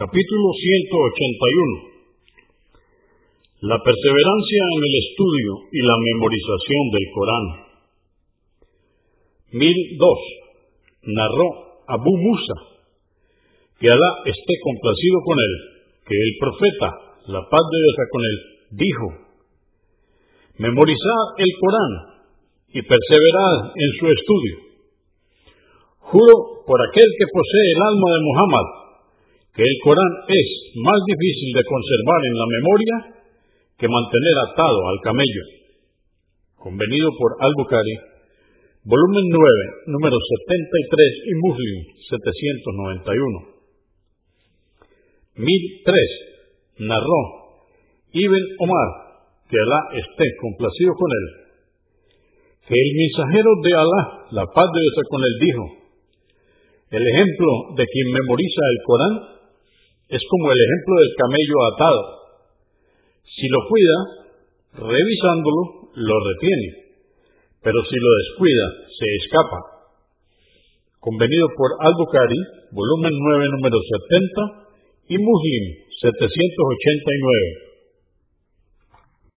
Capítulo 181. La perseverancia en el estudio y la memorización del Corán. 1002. Narró Abu Musa, que Alá esté complacido con él, que el profeta, la paz de Dios con él, dijo, memorizad el Corán y perseverad en su estudio. Juro por aquel que posee el alma de Muhammad, que el Corán es más difícil de conservar en la memoria que mantener atado al camello. Convenido por Al-Bukhari, volumen 9, número 73 y Muslim 791. 1003. Narró Ibn Omar, que Alá esté complacido con él, que el mensajero de Alá, la paz de Dios con él, dijo, el ejemplo de quien memoriza el Corán es como el ejemplo del camello atado. Si lo cuida, revisándolo, lo retiene, pero si lo descuida, se escapa. Convenido por Al-Bukhari, volumen 9, número 70, y Muslim, 789.